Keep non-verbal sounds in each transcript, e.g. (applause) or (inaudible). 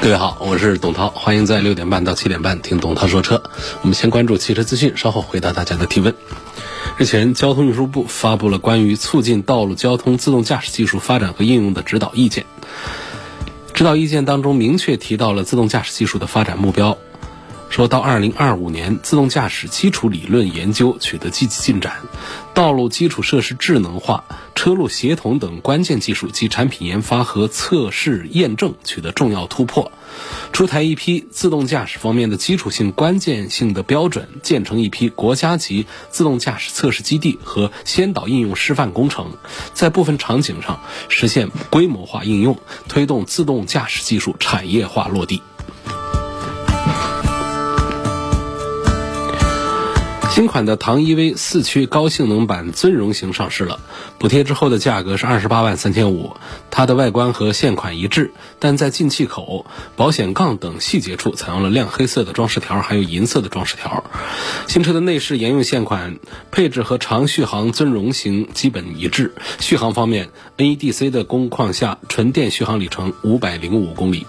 各位好，我是董涛，欢迎在六点半到七点半听董涛说车。我们先关注汽车资讯，稍后回答大家的提问。日前，交通运输部发布了关于促进道路交通自动驾驶技术发展和应用的指导意见。指导意见当中明确提到了自动驾驶技术的发展目标。说到二零二五年，自动驾驶基础理论研究取得积极进展，道路基础设施智能化、车路协同等关键技术及产品研发和测试验证取得重要突破，出台一批自动驾驶方面的基础性关键性的标准，建成一批国家级自动驾驶测试基地和先导应用示范工程，在部分场景上实现规模化应用，推动自动驾驶技术产业化落地。新款的唐 EV 四驱高性能版尊荣型上市了，补贴之后的价格是二十八万三千五。它的外观和现款一致，但在进气口、保险杠等细节处采用了亮黑色的装饰条，还有银色的装饰条。新车的内饰沿用现款配置和长续航尊荣型基本一致。续航方面，NEDC 的工况下，纯电续航里程五百零五公里。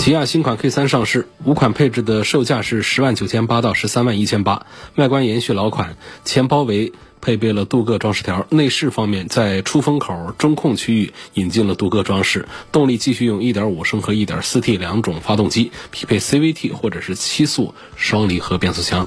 起亚新款 K 三上市，五款配置的售价是十万九千八到十三万一千八，外观延续老款，前包围配备了镀铬装饰条。内饰方面，在出风口、中控区域引进了镀铬装饰。动力继续用1.5升和 1.4T 两种发动机，匹配 CVT 或者是七速双离合变速箱。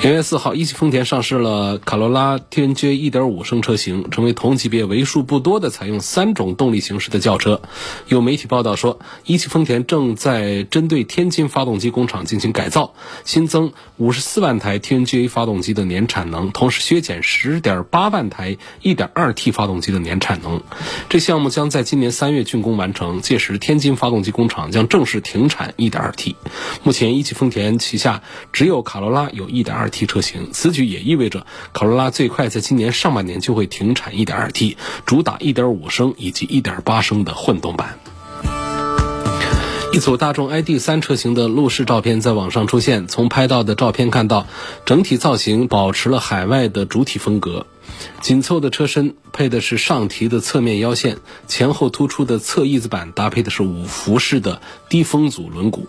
元月四号，一汽丰田上市了卡罗拉 TNGA 1.5升车型，成为同级别为数不多的采用三种动力形式的轿车。有媒体报道说，一汽丰田正在针对天津发动机工厂进行改造，新增54万台 TNGA 发动机的年产能，同时削减10.8万台 1.2T 发动机的年产能。这项目将在今年三月竣工完成，届时天津发动机工厂将正式停产 1.2T。目前，一汽丰田旗下只有卡罗拉有 1.2T。T 车型，此举也意味着卡罗拉最快在今年上半年就会停产 1.2T，主打1.5升以及1.8升的混动版。一组大众 ID.3 车型的路试照片在网上出现，从拍到的照片看到，整体造型保持了海外的主体风格。紧凑的车身配的是上提的侧面腰线，前后突出的侧翼子板搭配的是五辐式的低风阻轮毂。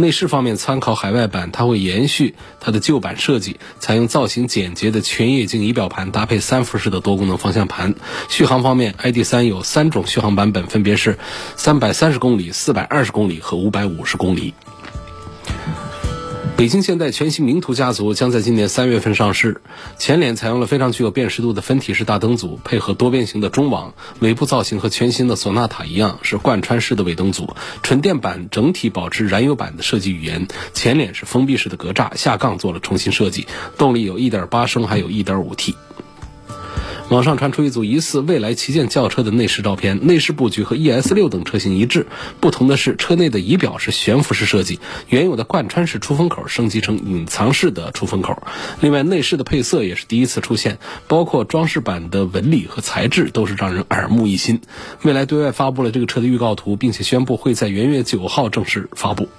内饰方面参考海外版，它会延续它的旧版设计，采用造型简洁的全液晶仪表盘搭配三辐式的多功能方向盘。续航方面，ID.3 有三种续航版本，分别是三百三十公里、四百二十公里和五百五十公里。北京现代全新名图家族将在今年三月份上市，前脸采用了非常具有辨识度的分体式大灯组，配合多边形的中网，尾部造型和全新的索纳塔一样，是贯穿式的尾灯组。纯电版整体保持燃油版的设计语言，前脸是封闭式的格栅，下杠做了重新设计，动力有1.8升，还有一点五 T。网上传出一组疑似未来旗舰轿车的内饰照片，内饰布局和 ES 六等车型一致，不同的是车内的仪表是悬浮式设计，原有的贯穿式出风口升级成隐藏式的出风口。另外，内饰的配色也是第一次出现，包括装饰板的纹理和材质都是让人耳目一新。未来对外发布了这个车的预告图，并且宣布会在元月九号正式发布。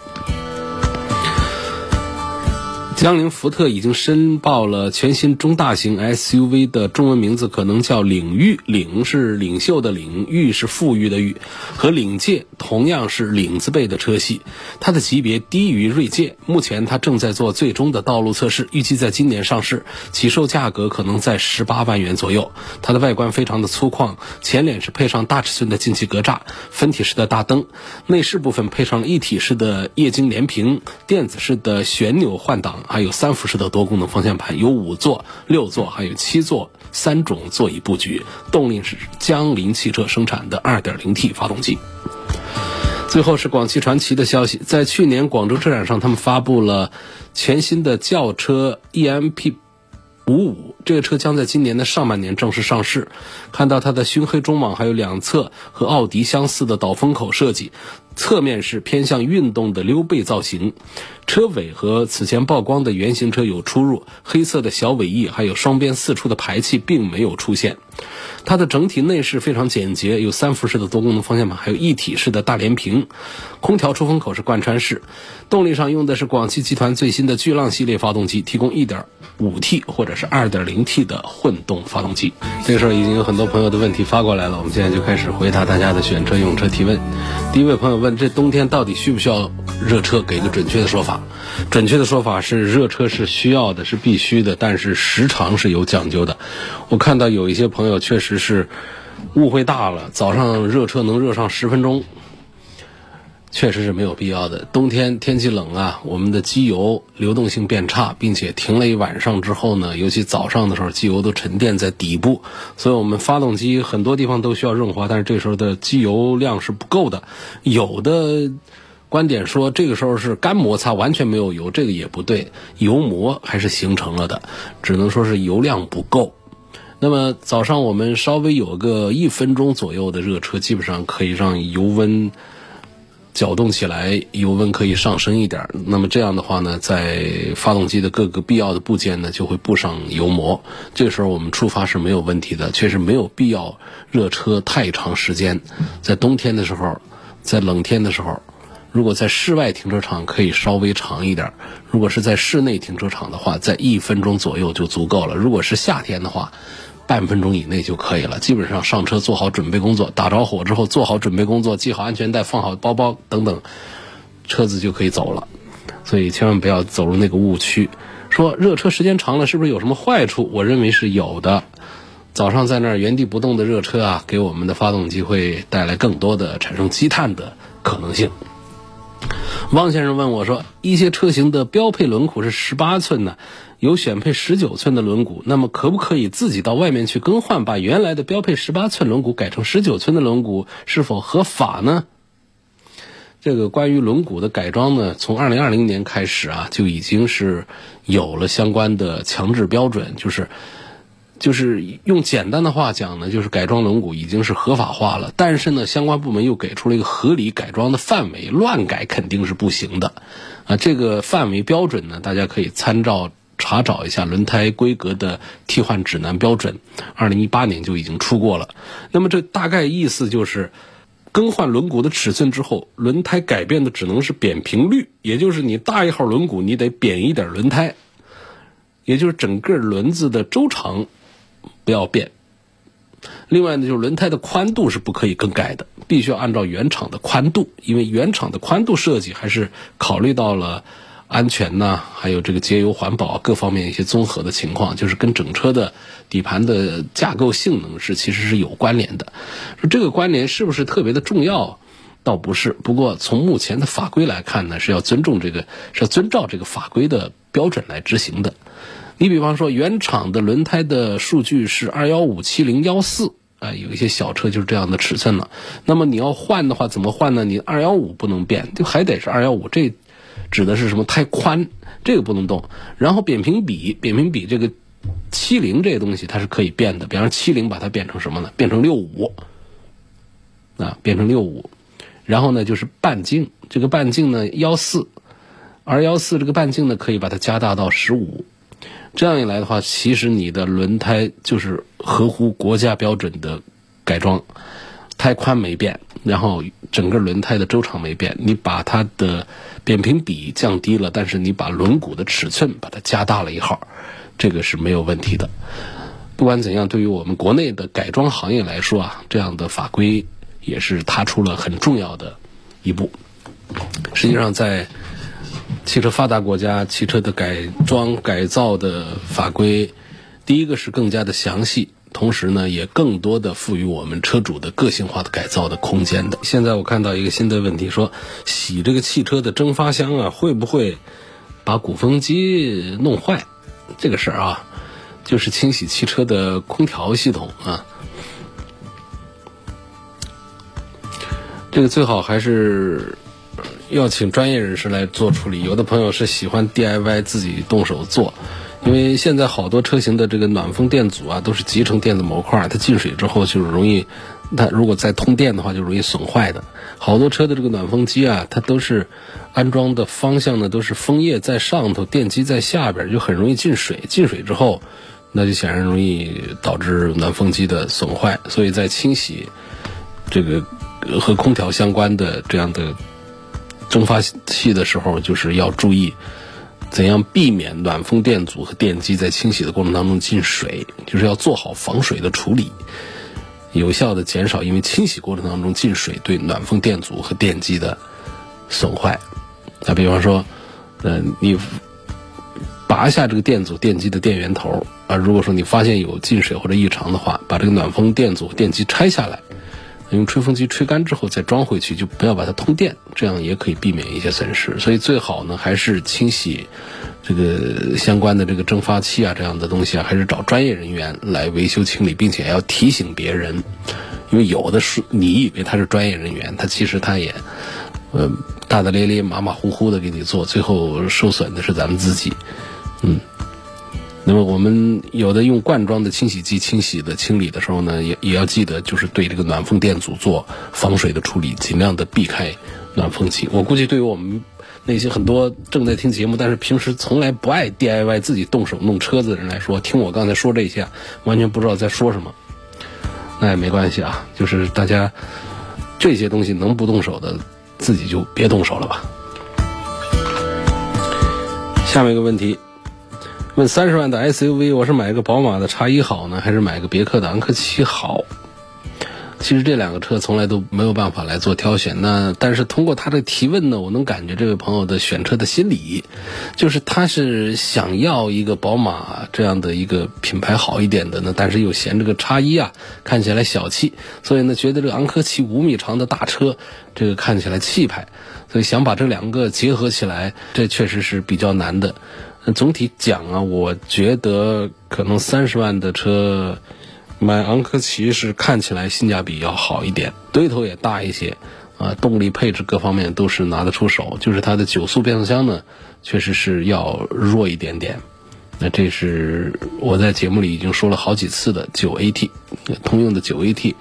江铃福特已经申报了全新中大型 SUV 的中文名字，可能叫领域。领是领袖的领，域是富裕的域，和领界同样是领字辈的车系。它的级别低于锐界，目前它正在做最终的道路测试，预计在今年上市，起售价格可能在十八万元左右。它的外观非常的粗犷，前脸是配上大尺寸的进气格栅，分体式的大灯，内饰部分配上了一体式的液晶连屏，电子式的旋钮换挡。还有三辐式的多功能方向盘，有五座、六座，还有七座三种座椅布局。动力是江铃汽车生产的 2.0T 发动机。最后是广汽传祺的消息，在去年广州车展上，他们发布了全新的轿车 EMP。五五，这个车将在今年的上半年正式上市。看到它的熏黑中网，还有两侧和奥迪相似的导风口设计，侧面是偏向运动的溜背造型。车尾和此前曝光的原型车有出入，黑色的小尾翼还有双边四出的排气并没有出现。它的整体内饰非常简洁，有三辐式的多功能方向盘，还有一体式的大连屏。空调出风口是贯穿式。动力上用的是广汽集团最新的巨浪系列发动机，提供 1.5T 或者是 2.0T 的混动发动机。这个时候已经有很多朋友的问题发过来了，我们现在就开始回答大家的选车用车提问。第一位朋友问：这冬天到底需不需要热车？给个准确的说法。准确的说法是，热车是需要的，是必须的，但是时长是有讲究的。我看到有一些朋友确实是误会大了，早上热车能热上十分钟，确实是没有必要的。冬天天气冷啊，我们的机油流动性变差，并且停了一晚上之后呢，尤其早上的时候，机油都沉淀在底部，所以我们发动机很多地方都需要润滑，但是这时候的机油量是不够的，有的。观点说，这个时候是干摩擦，完全没有油，这个也不对，油膜还是形成了的，只能说是油量不够。那么早上我们稍微有个一分钟左右的热车，基本上可以让油温搅动起来，油温可以上升一点。那么这样的话呢，在发动机的各个必要的部件呢，就会布上油膜。这个时候我们出发是没有问题的，确实没有必要热车太长时间。在冬天的时候，在冷天的时候。如果在室外停车场可以稍微长一点，如果是在室内停车场的话，在一分钟左右就足够了。如果是夏天的话，半分钟以内就可以了。基本上上车做好准备工作，打着火之后做好准备工作，系好安全带，放好包包等等，车子就可以走了。所以千万不要走入那个误区。说热车时间长了是不是有什么坏处？我认为是有的。早上在那儿原地不动的热车啊，给我们的发动机会带来更多的产生积碳的可能性。汪先生问我说：“一些车型的标配轮毂是十八寸的，有选配十九寸的轮毂，那么可不可以自己到外面去更换，把原来的标配十八寸轮毂改成十九寸的轮毂，是否合法呢？”这个关于轮毂的改装呢，从二零二零年开始啊，就已经是有了相关的强制标准，就是。就是用简单的话讲呢，就是改装轮毂已经是合法化了。但是呢，相关部门又给出了一个合理改装的范围，乱改肯定是不行的。啊，这个范围标准呢，大家可以参照查找一下轮胎规格的替换指南标准，二零一八年就已经出过了。那么这大概意思就是，更换轮毂的尺寸之后，轮胎改变的只能是扁平率，也就是你大一号轮毂，你得扁一点轮胎，也就是整个轮子的周长。不要变。另外呢，就是轮胎的宽度是不可以更改的，必须要按照原厂的宽度，因为原厂的宽度设计还是考虑到了安全呐，还有这个节油环保各方面一些综合的情况，就是跟整车的底盘的架构性能是其实是有关联的。说这个关联是不是特别的重要？倒不是。不过从目前的法规来看呢，是要尊重这个，是要遵照这个法规的标准来执行的。你比方说，原厂的轮胎的数据是二幺五七零幺四，啊，有一些小车就是这样的尺寸了。那么你要换的话，怎么换呢？你二幺五不能变，就还得是二幺五。这指的是什么？太宽这个不能动。然后扁平比，扁平比这个七零这个东西它是可以变的。比方说七零把它变成什么呢？变成六五，啊，变成六五。然后呢，就是半径，这个半径呢幺四，二幺四这个半径呢可以把它加大到十五。这样一来的话，其实你的轮胎就是合乎国家标准的改装，胎宽没变，然后整个轮胎的周长没变，你把它的扁平比降低了，但是你把轮毂的尺寸把它加大了一号，这个是没有问题的。不管怎样，对于我们国内的改装行业来说啊，这样的法规也是踏出了很重要的一步。实际上在。汽车发达国家，汽车的改装改造的法规，第一个是更加的详细，同时呢，也更多的赋予我们车主的个性化的改造的空间的。现在我看到一个新的问题，说洗这个汽车的蒸发箱啊，会不会把鼓风机弄坏？这个事儿啊，就是清洗汽车的空调系统啊，这个最好还是。要请专业人士来做处理。有的朋友是喜欢 DIY 自己动手做，因为现在好多车型的这个暖风电阻啊，都是集成电子模块，它进水之后就容易，它如果再通电的话，就容易损坏的。好多车的这个暖风机啊，它都是安装的方向呢，都是风叶在上头，电机在下边，就很容易进水。进水之后，那就显然容易导致暖风机的损坏。所以在清洗这个和空调相关的这样的蒸发器的时候，就是要注意。怎样避免暖风电阻和电机在清洗的过程当中进水？就是要做好防水的处理，有效的减少因为清洗过程当中进水对暖风电阻和电机的损坏。那比方说，呃，你拔下这个电阻电机的电源头啊，如果说你发现有进水或者异常的话，把这个暖风电阻电机拆下来。用吹风机吹干之后再装回去，就不要把它通电，这样也可以避免一些损失。所以最好呢，还是清洗这个相关的这个蒸发器啊这样的东西啊，还是找专业人员来维修清理，并且要提醒别人，因为有的是你以为他是专业人员，他其实他也呃大大咧咧、马马虎虎的给你做，最后受损的是咱们自己，嗯。那么我们有的用罐装的清洗剂清洗的清理的时候呢，也也要记得，就是对这个暖风电阻做防水的处理，尽量的避开暖风机。我估计对于我们那些很多正在听节目，但是平时从来不爱 DIY 自己动手弄车子的人来说，听我刚才说这些，完全不知道在说什么。那也没关系啊，就是大家这些东西能不动手的，自己就别动手了吧。下面一个问题。问三十万的 SUV，我是买个宝马的叉一好呢，还是买个别克的昂科旗好？其实这两个车从来都没有办法来做挑选。那但是通过他的提问呢，我能感觉这位朋友的选车的心理，就是他是想要一个宝马这样的一个品牌好一点的呢，但是又嫌这个叉一啊看起来小气，所以呢觉得这个昂科旗五米长的大车这个看起来气派，所以想把这两个结合起来，这确实是比较难的。总体讲啊，我觉得可能三十万的车买昂科旗是看起来性价比要好一点，堆头也大一些，啊，动力配置各方面都是拿得出手。就是它的九速变速箱呢，确实是要弱一点点。那这是我在节目里已经说了好几次的九 AT，通用的九 AT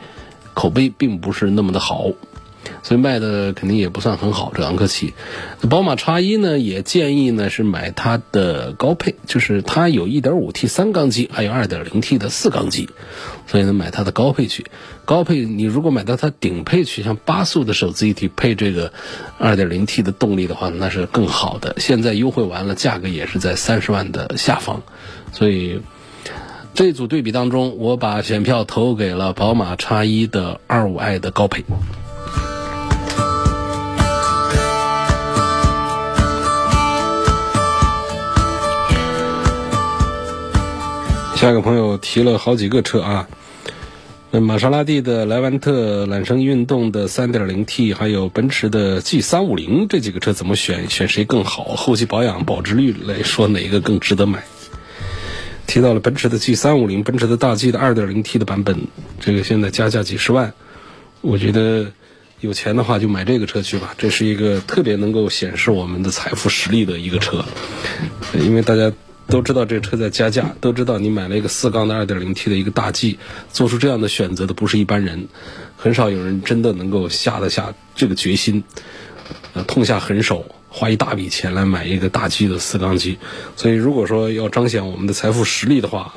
口碑并不是那么的好。所以卖的肯定也不算很好，这昂科旗。宝马叉一呢，也建议呢是买它的高配，就是它有 1.5T 三缸机，还有 2.0T 的四缸机，所以呢买它的高配去。高配你如果买到它顶配去，像八速的手自一体配这个 2.0T 的动力的话，那是更好的。现在优惠完了，价格也是在三十万的下方，所以这组对比当中，我把选票投给了宝马叉一的 25i 的高配。下一个朋友提了好几个车啊，那玛莎拉蒂的莱万特、揽胜运动的 3.0T，还有奔驰的 G350 这几个车怎么选？选谁更好？后期保养保值率来说，哪个更值得买？提到了奔驰的 G350，奔驰的大 G 的 2.0T 的版本，这个现在加价几十万，我觉得有钱的话就买这个车去吧。这是一个特别能够显示我们的财富实力的一个车，因为大家。都知道这车在加价，都知道你买了一个四缸的二点零 T 的一个大 G，做出这样的选择的不是一般人，很少有人真的能够下得下这个决心，呃，痛下狠手，花一大笔钱来买一个大 G 的四缸机。所以，如果说要彰显我们的财富实力的话，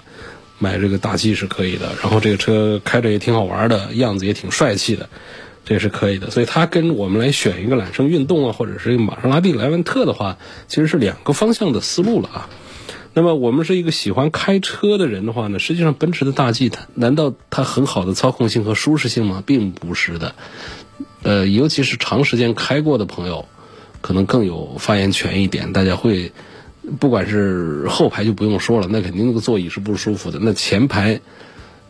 买这个大 G 是可以的。然后这个车开着也挺好玩的，样子也挺帅气的，这也是可以的。所以它跟我们来选一个揽胜运动啊，或者是一个玛莎拉蒂莱万特的话，其实是两个方向的思路了啊。那么我们是一个喜欢开车的人的话呢，实际上奔驰的大 G 它难道它很好的操控性和舒适性吗？并不是的，呃，尤其是长时间开过的朋友，可能更有发言权一点。大家会，不管是后排就不用说了，那肯定那个座椅是不舒服的。那前排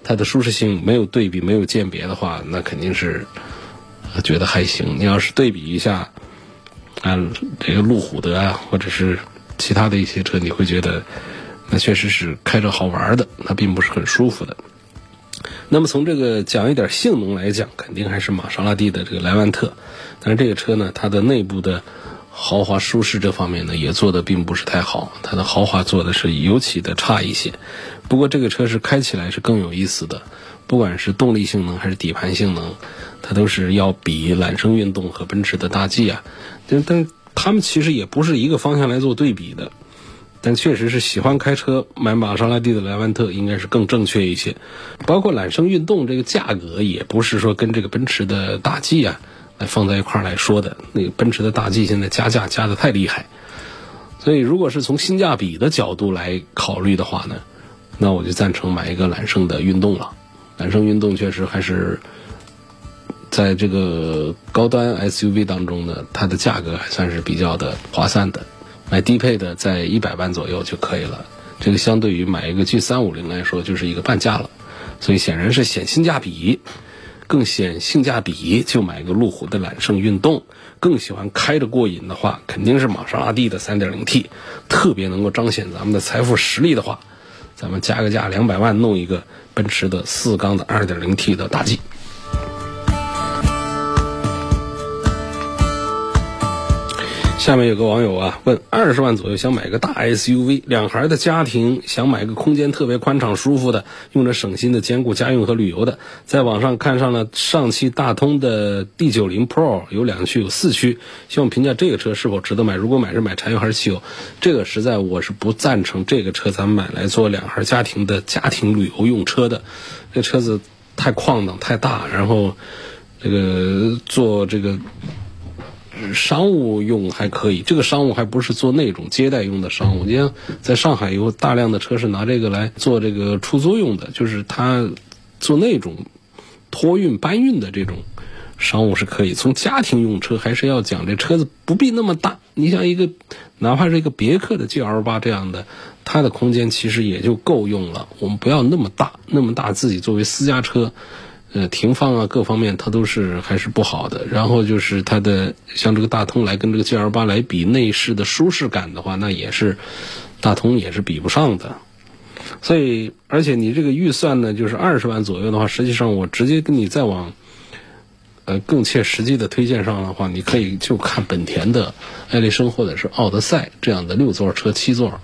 它的舒适性没有对比、没有鉴别的话，那肯定是觉得还行。你要是对比一下，啊，这个路虎的啊，或者是。其他的一些车，你会觉得那确实是开着好玩的，那并不是很舒服的。那么从这个讲一点性能来讲，肯定还是玛莎拉蒂的这个莱万特。但是这个车呢，它的内部的豪华舒适这方面呢，也做的并不是太好，它的豪华做的是尤其的差一些。不过这个车是开起来是更有意思的，不管是动力性能还是底盘性能，它都是要比揽胜运动和奔驰的大 G 啊，但但他们其实也不是一个方向来做对比的。但确实是喜欢开车买玛莎拉蒂的莱万特应该是更正确一些，包括揽胜运动这个价格也不是说跟这个奔驰的大 G 啊来放在一块儿来说的，那个奔驰的大 G 现在加价加的太厉害，所以如果是从性价比的角度来考虑的话呢，那我就赞成买一个揽胜的运动了，揽胜运动确实还是在这个高端 SUV 当中呢，它的价格还算是比较的划算的。买低配的在一百万左右就可以了，这个相对于买一个 G 三五零来说就是一个半价了，所以显然是显性价比，更显性价比就买一个路虎的揽胜运动，更喜欢开着过瘾的话，肯定是玛莎拉蒂的三点零 T，特别能够彰显咱们的财富实力的话，咱们加个价两百万弄一个奔驰的四缸的二点零 T 的大 G。下面有个网友啊问：二十万左右想买个大 SUV，两孩的家庭想买个空间特别宽敞、舒服的，用着省心的，兼顾家用和旅游的。在网上看上了上汽大通的 D90 Pro，有两驱，有四驱，希望评价这个车是否值得买。如果买是买柴油还是汽油？这个实在我是不赞成这个车咱们买来做两孩家庭的家庭旅游用车的。这车子太旷荡、太大，然后这个做这个。商务用还可以，这个商务还不是做那种接待用的商务。你像在上海有大量的车是拿这个来做这个出租用的，就是它做那种托运搬运的这种商务是可以。从家庭用车还是要讲，这车子不必那么大。你像一个哪怕是一个别克的 GL 八这样的，它的空间其实也就够用了。我们不要那么大，那么大自己作为私家车。呃，停放啊，各方面它都是还是不好的。然后就是它的像这个大通来跟这个 G L 八来比内饰的舒适感的话，那也是大通也是比不上的。所以，而且你这个预算呢，就是二十万左右的话，实际上我直接跟你再往呃更切实际的推荐上的话，你可以就看本田的艾力绅或者是奥德赛这样的六座车、七座。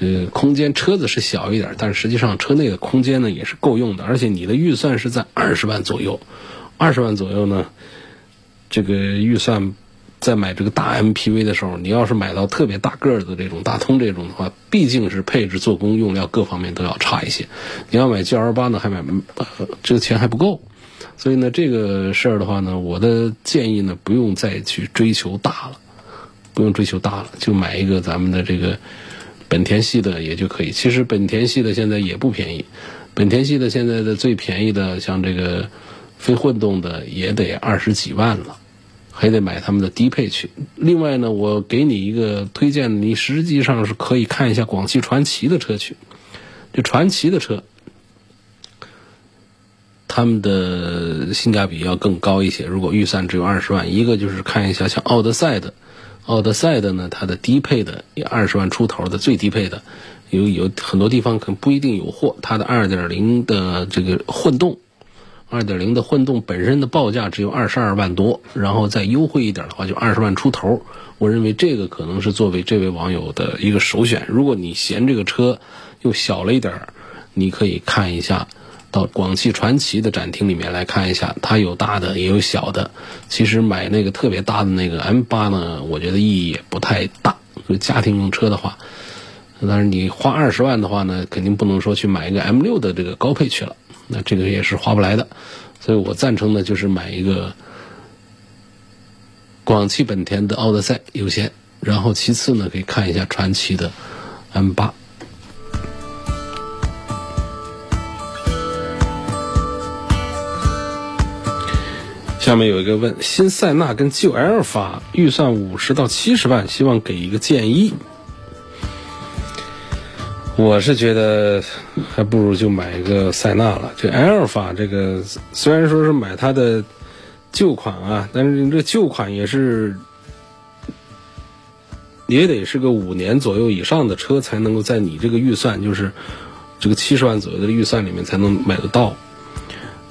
呃，空间车子是小一点，但是实际上车内的空间呢也是够用的，而且你的预算是在二十万左右，二十万左右呢，这个预算在买这个大 MPV 的时候，你要是买到特别大个儿的这种大通这种的话，毕竟是配置、做工、用料各方面都要差一些。你要买 GL 八呢，还买这个钱还不够，所以呢，这个事儿的话呢，我的建议呢，不用再去追求大了，不用追求大了，就买一个咱们的这个。本田系的也就可以，其实本田系的现在也不便宜，本田系的现在的最便宜的像这个非混动的也得二十几万了，还得买他们的低配去。另外呢，我给你一个推荐，你实际上是可以看一下广汽传祺的车去，就传祺的车，他们的性价比要更高一些。如果预算只有二十万，一个就是看一下像奥德赛的。奥德赛的呢，它的低配的也二十万出头的最低配的，有有很多地方可能不一定有货。它的二点零的这个混动，二点零的混动本身的报价只有二十二万多，然后再优惠一点的话就二十万出头。我认为这个可能是作为这位网友的一个首选。如果你嫌这个车又小了一点，你可以看一下。到广汽传祺的展厅里面来看一下，它有大的也有小的。其实买那个特别大的那个 M 八呢，我觉得意义也不太大。就家庭用车的话，但是你花二十万的话呢，肯定不能说去买一个 M 六的这个高配去了，那这个也是花不来的。所以我赞成呢，就是买一个广汽本田的奥德赛优先，然后其次呢，可以看一下传祺的 M 八。下面有一个问：新塞纳跟旧埃尔法，预算五十到七十万，希望给一个建议。我是觉得还不如就买一个塞纳了。这埃尔法这个虽然说是买它的旧款啊，但是这旧款也是也得是个五年左右以上的车才能够在你这个预算，就是这个七十万左右的预算里面才能买得到。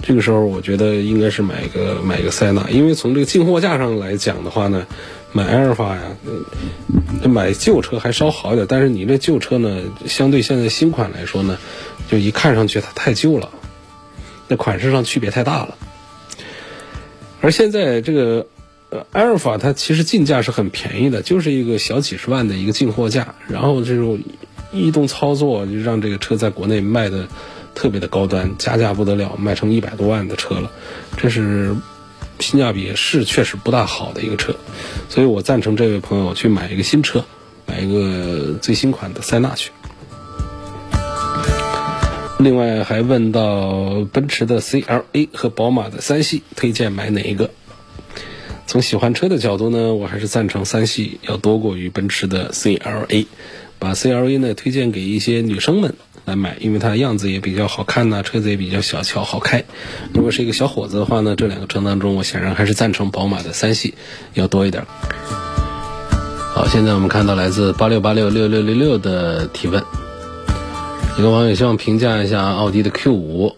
这个时候我觉得应该是买一个买一个塞纳，因为从这个进货价上来讲的话呢，买阿尔法呀，买旧车还稍好一点，但是你这旧车呢，相对现在新款来说呢，就一看上去它太旧了，那款式上区别太大了。而现在这个呃阿尔法它其实进价是很便宜的，就是一个小几十万的一个进货价，然后这种移动操作就让这个车在国内卖的。特别的高端，加价不得了，卖成一百多万的车了，这是性价比是确实不大好的一个车，所以我赞成这位朋友去买一个新车，买一个最新款的塞纳去。另外还问到奔驰的 CLA 和宝马的三系，推荐买哪一个？从喜欢车的角度呢，我还是赞成三系要多过于奔驰的 CLA，把 CLA 呢推荐给一些女生们。来买，因为它的样子也比较好看呐，车子也比较小巧好开。如果是一个小伙子的话呢，这两个车当中，我显然还是赞成宝马的三系要多一点。好，现在我们看到来自八六八六六六六六的提问，一个网友希望评价一下奥迪的 Q 五。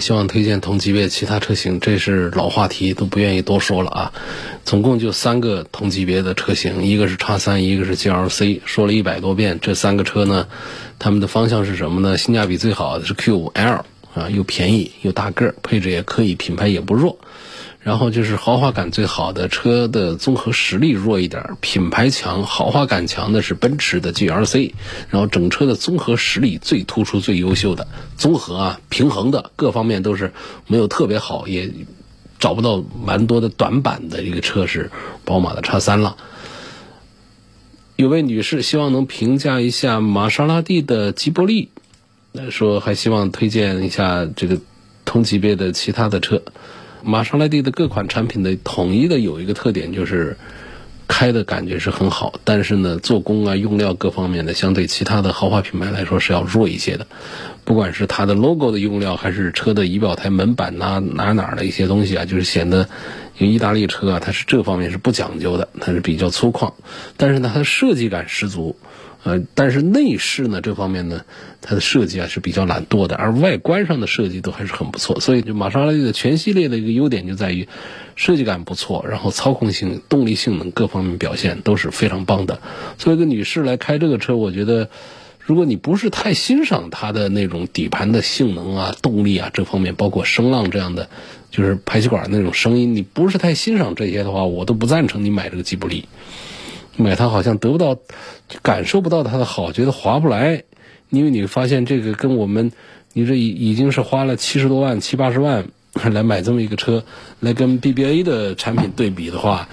希望推荐同级别其他车型，这是老话题，都不愿意多说了啊。总共就三个同级别的车型，一个是叉三，一个是 GLC，说了一百多遍。这三个车呢，他们的方向是什么呢？性价比最好的是 Q 五 L 啊，又便宜又大个儿，配置也可以，品牌也不弱。然后就是豪华感最好的车的综合实力弱一点，品牌强、豪华感强的是奔驰的 GLC。然后整车的综合实力最突出、最优秀的综合啊，平衡的各方面都是没有特别好，也找不到蛮多的短板的一个车是宝马的叉三了。有位女士希望能评价一下玛莎拉蒂的吉博利，说还希望推荐一下这个同级别的其他的车。玛莎拉蒂的各款产品的统一的有一个特点，就是开的感觉是很好，但是呢，做工啊、用料各方面的，相对其他的豪华品牌来说是要弱一些的。不管是它的 logo 的用料，还是车的仪表台门板呐哪哪的一些东西啊，就是显得，因为意大利车啊，它是这方面是不讲究的，它是比较粗犷，但是呢，它的设计感十足。呃，但是内饰呢这方面呢，它的设计啊是比较懒惰的，而外观上的设计都还是很不错。所以就玛莎拉蒂的全系列的一个优点就在于，设计感不错，然后操控性、动力性能各方面表现都是非常棒的。作为一个女士来开这个车，我觉得，如果你不是太欣赏它的那种底盘的性能啊、动力啊这方面，包括声浪这样的，就是排气管那种声音，你不是太欣赏这些的话，我都不赞成你买这个吉卜力。买它好像得不到，感受不到它的好，觉得划不来。因为你发现这个跟我们，你这已已经是花了七十多万、七八十万 (laughs) 来买这么一个车，来跟 BBA 的产品对比的话，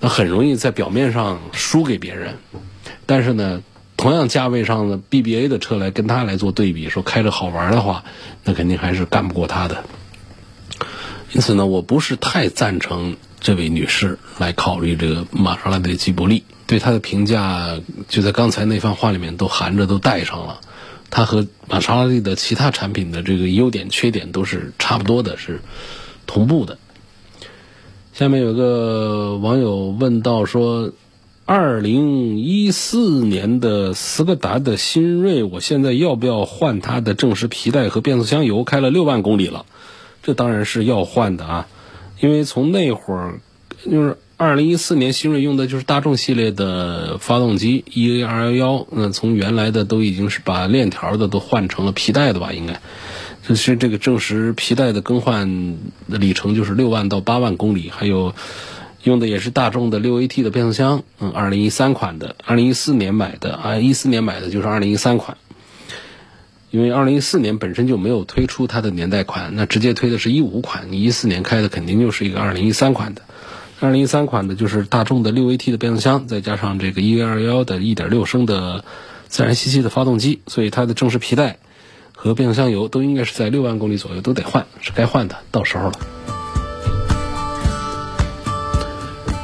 那很容易在表面上输给别人。但是呢，同样价位上的 BBA 的车来跟它来做对比，说开着好玩的话，那肯定还是干不过它的。因此呢，我不是太赞成这位女士来考虑这个玛莎拉蒂吉博力。对它的评价就在刚才那番话里面都含着都带上了，它和玛莎拉蒂的其他产品的这个优点缺点都是差不多的，是同步的。下面有个网友问到说，二零一四年的斯柯达的新锐，我现在要不要换它的正时皮带和变速箱油？开了六万公里了，这当然是要换的啊，因为从那会儿就是。二零一四年新锐用的就是大众系列的发动机 E A 二幺幺，那从原来的都已经是把链条的都换成了皮带的吧？应该，就是这个正时皮带的更换的里程就是六万到八万公里，还有用的也是大众的六 A T 的变速箱，嗯，二零一三款的，二零一四年买的啊，一四年买的就是二零一三款，因为二零一四年本身就没有推出它的年代款，那直接推的是一五款，你一四年开的肯定就是一个二零一三款的。二零一三款的就是大众的六 AT 的变速箱，再加上这个 E 二幺的一点六升的自然吸气的发动机，所以它的正时皮带和变速箱油都应该是在六万公里左右都得换，是该换的，到时候了。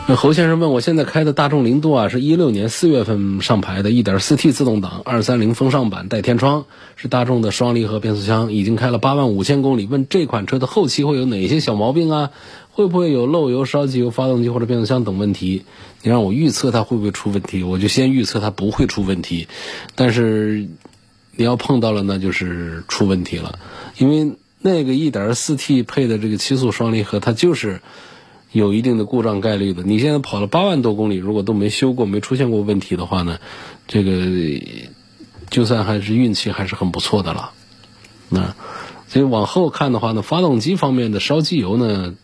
那侯先生问我现在开的大众凌渡啊，是一六年四月份上牌的，一点四 T 自动挡，二三零风尚版带天窗，是大众的双离合变速箱，已经开了八万五千公里。问这款车的后期会有哪些小毛病啊？会不会有漏油、烧机油、发动机或者变速箱等问题？你让我预测它会不会出问题，我就先预测它不会出问题。但是你要碰到了，那就是出问题了。因为那个一点四 T 配的这个七速双离合，它就是有一定的故障概率的。你现在跑了八万多公里，如果都没修过、没出现过问题的话呢，这个就算还是运气还是很不错的了。那所以往后看的话呢，发动机方面的烧机油呢，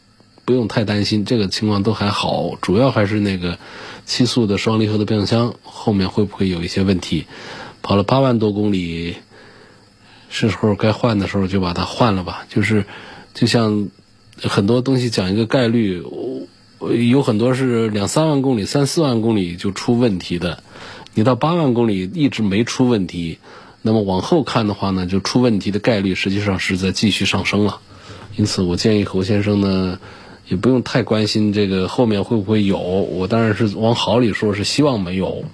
不用太担心，这个情况都还好。主要还是那个七速的双离合的变速箱后面会不会有一些问题？跑了八万多公里。是时候该换的时候就把它换了吧。就是，就像很多东西讲一个概率，有很多是两三万公里、三四万公里就出问题的。你到八万公里一直没出问题，那么往后看的话呢，就出问题的概率实际上是在继续上升了。因此，我建议侯先生呢，也不用太关心这个后面会不会有。我当然是往好里说，是希望没有。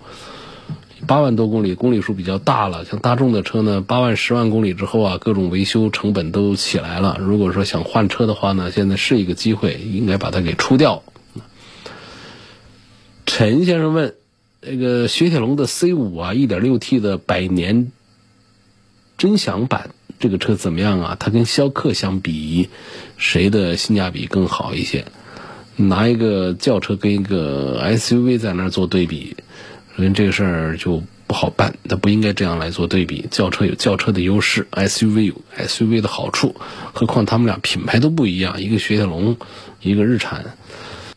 八万多公里，公里数比较大了。像大众的车呢，八万、十万公里之后啊，各种维修成本都起来了。如果说想换车的话呢，现在是一个机会，应该把它给出掉。陈先生问：那个雪铁龙的 C 五啊，一点六 T 的百年臻享版，这个车怎么样啊？它跟逍客相比，谁的性价比更好一些？拿一个轿车跟一个 SUV 在那儿做对比。首先，这个事儿就不好办，它不应该这样来做对比。轿车有轿车的优势，SUV 有 SUV 的好处，何况他们俩品牌都不一样，一个雪铁龙，一个日产。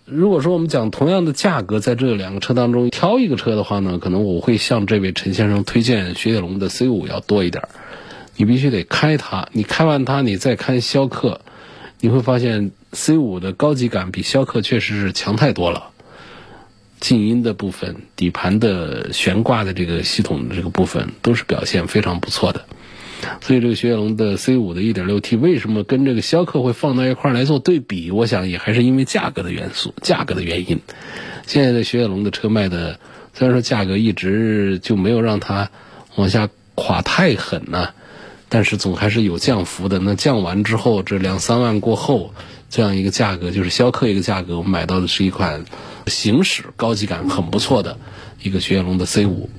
如果说我们讲同样的价格，在这两个车当中挑一个车的话呢，可能我会向这位陈先生推荐雪铁龙的 C 五要多一点。你必须得开它，你开完它，你再开逍客，你会发现 C 五的高级感比逍客确实是强太多了。静音的部分、底盘的悬挂的这个系统的这个部分，都是表现非常不错的。所以这个雪铁龙的 C 五的 1.6T 为什么跟这个逍客会放到一块来做对比？我想也还是因为价格的元素、价格的原因。现在的雪铁龙的车卖的，虽然说价格一直就没有让它往下垮太狠呢，但是总还是有降幅的。那降完之后，这两三万过后，这样一个价格就是逍客一个价格，我们买到的是一款。行驶高级感很不错的一个雪铁龙的 C 五，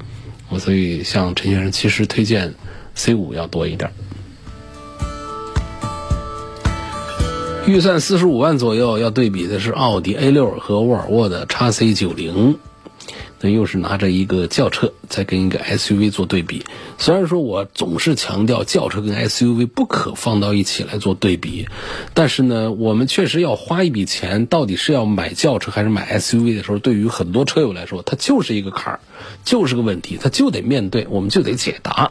我所以向陈先生其实推荐 C 五要多一点。预算四十五万左右，要对比的是奥迪 A 六和沃尔沃的 x C 九零。那又是拿着一个轿车在跟一个 SUV 做对比。虽然说我总是强调轿车跟 SUV 不可放到一起来做对比，但是呢，我们确实要花一笔钱，到底是要买轿车还是买 SUV 的时候，对于很多车友来说，它就是一个坎儿，就是个问题，它就得面对，我们就得解答。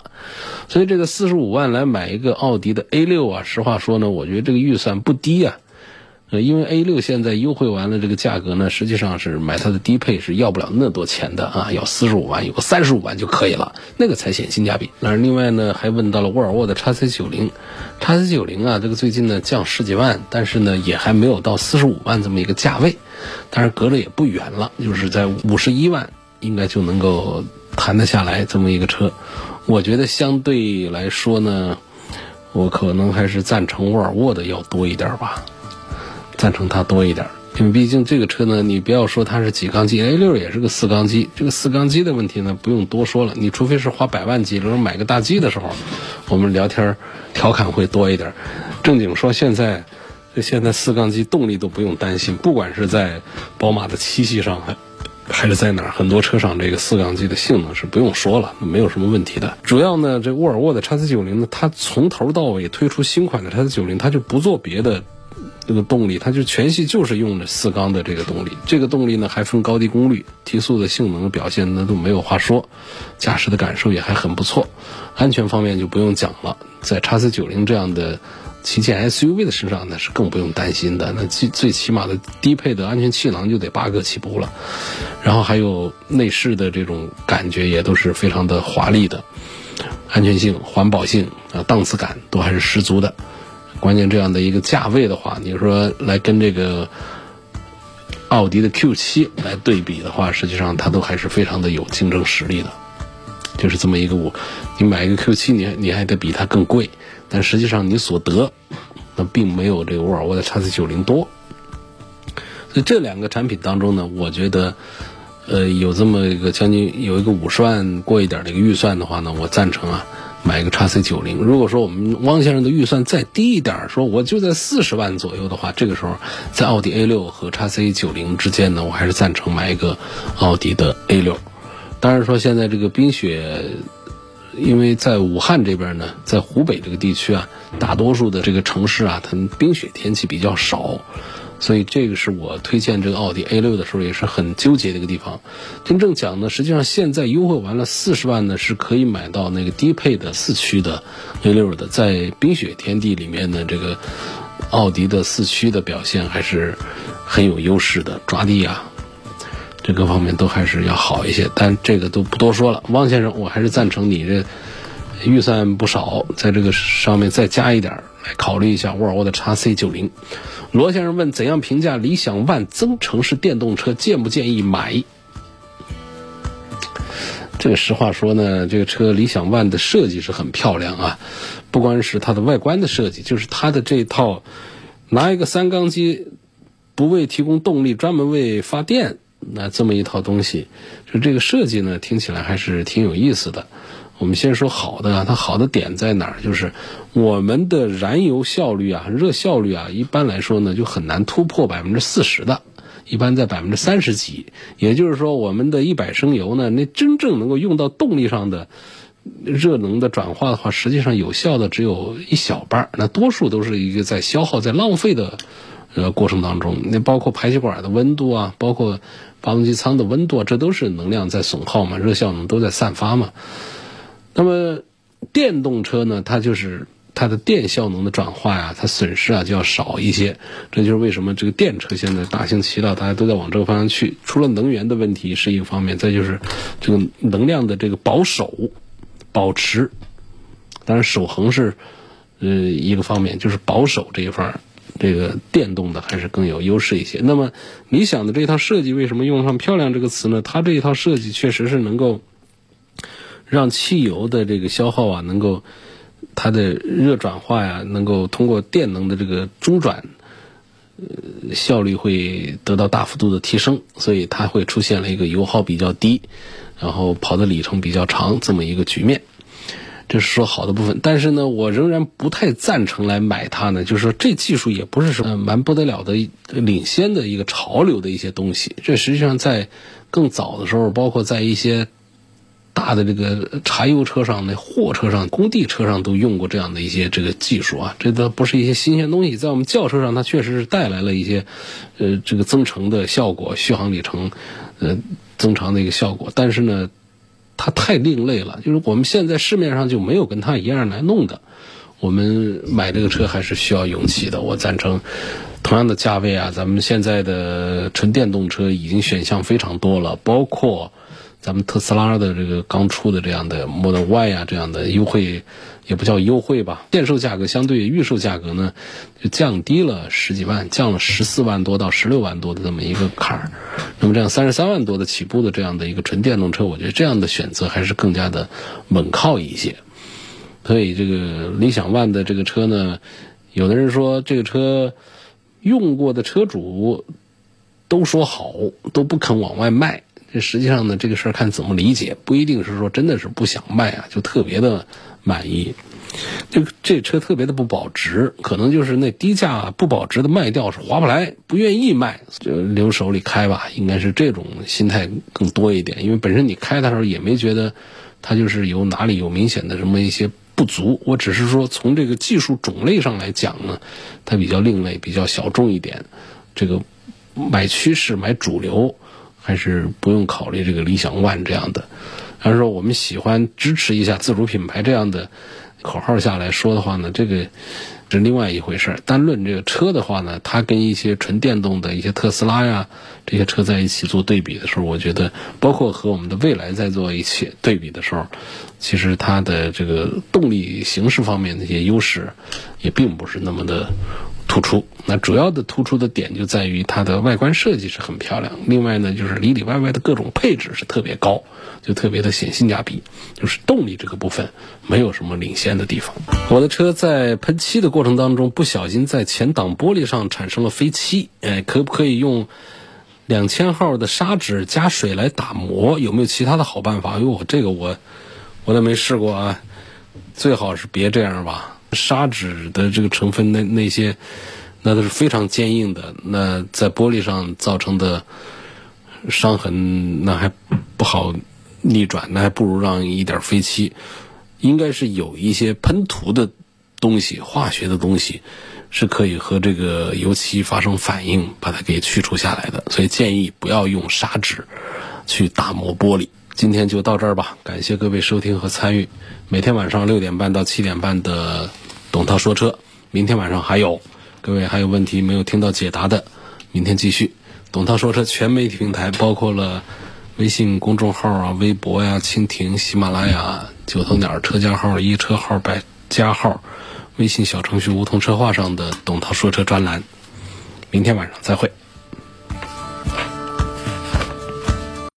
所以这个四十五万来买一个奥迪的 A 六啊，实话说呢，我觉得这个预算不低啊。呃，因为 A 六现在优惠完了，这个价格呢，实际上是买它的低配是要不了那多钱的啊，要四十五万，有个三十五万就可以了，那个才显性价比。那另外呢，还问到了沃尔沃的 x C 九零，x C 九零啊，这个最近呢降十几万，但是呢也还没有到四十五万这么一个价位，但是隔着也不远了，就是在五十一万应该就能够谈得下来这么一个车。我觉得相对来说呢，我可能还是赞成沃尔沃的要多一点吧。赞成它多一点，因为毕竟这个车呢，你不要说它是几缸机，A 六也是个四缸机。这个四缸机的问题呢，不用多说了。你除非是花百万级，比如买个大 G 的时候，我们聊天调侃会多一点。正经说，现在这现在四缸机动力都不用担心，不管是在宝马的七系上，还还是在哪儿，很多车上这个四缸机的性能是不用说了，没有什么问题的。主要呢，这沃尔沃的 x C 九零呢，它从头到尾推出新款的 x C 九零，它就不做别的。这个动力，它就全系就是用的四缸的这个动力，这个动力呢还分高低功率，提速的性能表现那都没有话说，驾驶的感受也还很不错，安全方面就不用讲了，在叉 C 九零这样的旗舰 SUV 的身上那是更不用担心的，那最最起码的低配的安全气囊就得八个起步了，然后还有内饰的这种感觉也都是非常的华丽的，安全性、环保性啊、档次感都还是十足的。关键这样的一个价位的话，你说来跟这个奥迪的 Q 七来对比的话，实际上它都还是非常的有竞争实力的。就是这么一个我，你买一个 Q 七，你你还得比它更贵，但实际上你所得那并没有这个沃尔沃的 x C 九零多。所以这两个产品当中呢，我觉得，呃，有这么一个将近有一个五十万过一点的一个预算的话呢，我赞成啊。买一个叉 C 九零。如果说我们汪先生的预算再低一点，说我就在四十万左右的话，这个时候在奥迪 A 六和叉 C 九零之间呢，我还是赞成买一个奥迪的 A 六。当然说现在这个冰雪，因为在武汉这边呢，在湖北这个地区啊，大多数的这个城市啊，它冰雪天气比较少。所以这个是我推荐这个奥迪 A 六的时候也是很纠结的一个地方。真正讲呢，实际上现在优惠完了四十万呢，是可以买到那个低配的四驱的 A 六的。在冰雪天地里面呢，这个奥迪的四驱的表现还是很有优势的，抓地啊，这各方面都还是要好一些。但这个都不多说了。汪先生，我还是赞成你这预算不少，在这个上面再加一点来考虑一下沃尔沃的 x C 九零。罗先生问：怎样评价理想 ONE 增程式电动车？建不建议买？这个实话说呢，这个车理想 ONE 的设计是很漂亮啊，不光是它的外观的设计，就是它的这套拿一个三缸机，不为提供动力，专门为发电，那这么一套东西，就这个设计呢，听起来还是挺有意思的。我们先说好的，它好的点在哪儿？就是我们的燃油效率啊，热效率啊，一般来说呢就很难突破百分之四十的，一般在百分之三十几。也就是说，我们的一百升油呢，那真正能够用到动力上的热能的转化的话，实际上有效的只有一小半，那多数都是一个在消耗、在浪费的呃过程当中。那包括排气管的温度啊，包括发动机舱的温度，啊，这都是能量在损耗嘛，热效能都在散发嘛。那么，电动车呢？它就是它的电效能的转化呀，它损失啊就要少一些。这就是为什么这个电车现在大行其道，大家都在往这个方向去。除了能源的问题是一个方面，再就是这个能量的这个保守、保持，当然守恒是呃一个方面，就是保守这一块，这个电动的还是更有优势一些。那么理想的这一套设计为什么用上“漂亮”这个词呢？它这一套设计确实是能够。让汽油的这个消耗啊，能够它的热转化呀，能够通过电能的这个中转，呃，效率会得到大幅度的提升，所以它会出现了一个油耗比较低，然后跑的里程比较长这么一个局面。这是说好的部分，但是呢，我仍然不太赞成来买它呢。就是说，这技术也不是什么蛮不得了的领先的一个潮流的一些东西。这实际上在更早的时候，包括在一些。大的这个柴油车上、那货车上、工地车上都用过这样的一些这个技术啊，这都不是一些新鲜东西。在我们轿车上，它确实是带来了一些，呃，这个增程的效果、续航里程，呃，增长的一个效果。但是呢，它太另类了，就是我们现在市面上就没有跟它一样来弄的。我们买这个车还是需要勇气的。我赞成，同样的价位啊，咱们现在的纯电动车已经选项非常多了，包括。咱们特斯拉的这个刚出的这样的 Model Y 啊，这样的优惠也不叫优惠吧，现售价格相对预售价格呢就降低了十几万，降了十四万多到十六万多的这么一个坎儿。那么这样三十三万多的起步的这样的一个纯电动车，我觉得这样的选择还是更加的稳靠一些。所以这个理想 ONE 的这个车呢，有的人说这个车用过的车主都说好，都不肯往外卖。这实际上呢，这个事儿看怎么理解，不一定是说真的是不想卖啊，就特别的满意。这这车特别的不保值，可能就是那低价不保值的卖掉是划不来，不愿意卖，就留手里开吧，应该是这种心态更多一点。因为本身你开的时候也没觉得它就是有哪里有明显的什么一些不足，我只是说从这个技术种类上来讲呢，它比较另类，比较小众一点。这个买趋势，买主流。还是不用考虑这个理想 ONE 这样的，还是说我们喜欢支持一下自主品牌这样的口号下来说的话呢？这个是另外一回事儿。单论这个车的话呢，它跟一些纯电动的一些特斯拉呀这些车在一起做对比的时候，我觉得包括和我们的未来在做一起对比的时候，其实它的这个动力形式方面的一些优势也并不是那么的。突出，那主要的突出的点就在于它的外观设计是很漂亮。另外呢，就是里里外外的各种配置是特别高，就特别的显性价比。就是动力这个部分没有什么领先的地方。我的车在喷漆的过程当中不小心在前挡玻璃上产生了飞漆，哎，可不可以用两千号的砂纸加水来打磨？有没有其他的好办法？因为我这个我我都没试过啊。最好是别这样吧。砂纸的这个成分，那那些那都是非常坚硬的，那在玻璃上造成的伤痕，那还不好逆转，那还不如让一点飞漆。应该是有一些喷涂的东西，化学的东西是可以和这个油漆发生反应，把它给去除下来的。所以建议不要用砂纸去打磨玻璃。今天就到这儿吧，感谢各位收听和参与。每天晚上六点半到七点半的董涛说车，明天晚上还有，各位还有问题没有听到解答的，明天继续。董涛说车全媒体平台包括了微信公众号啊、微博呀、蜻蜓、喜马拉雅、九头鸟车架号、一车号、百家号、微信小程序梧桐车话上的董涛说车专栏。明天晚上再会。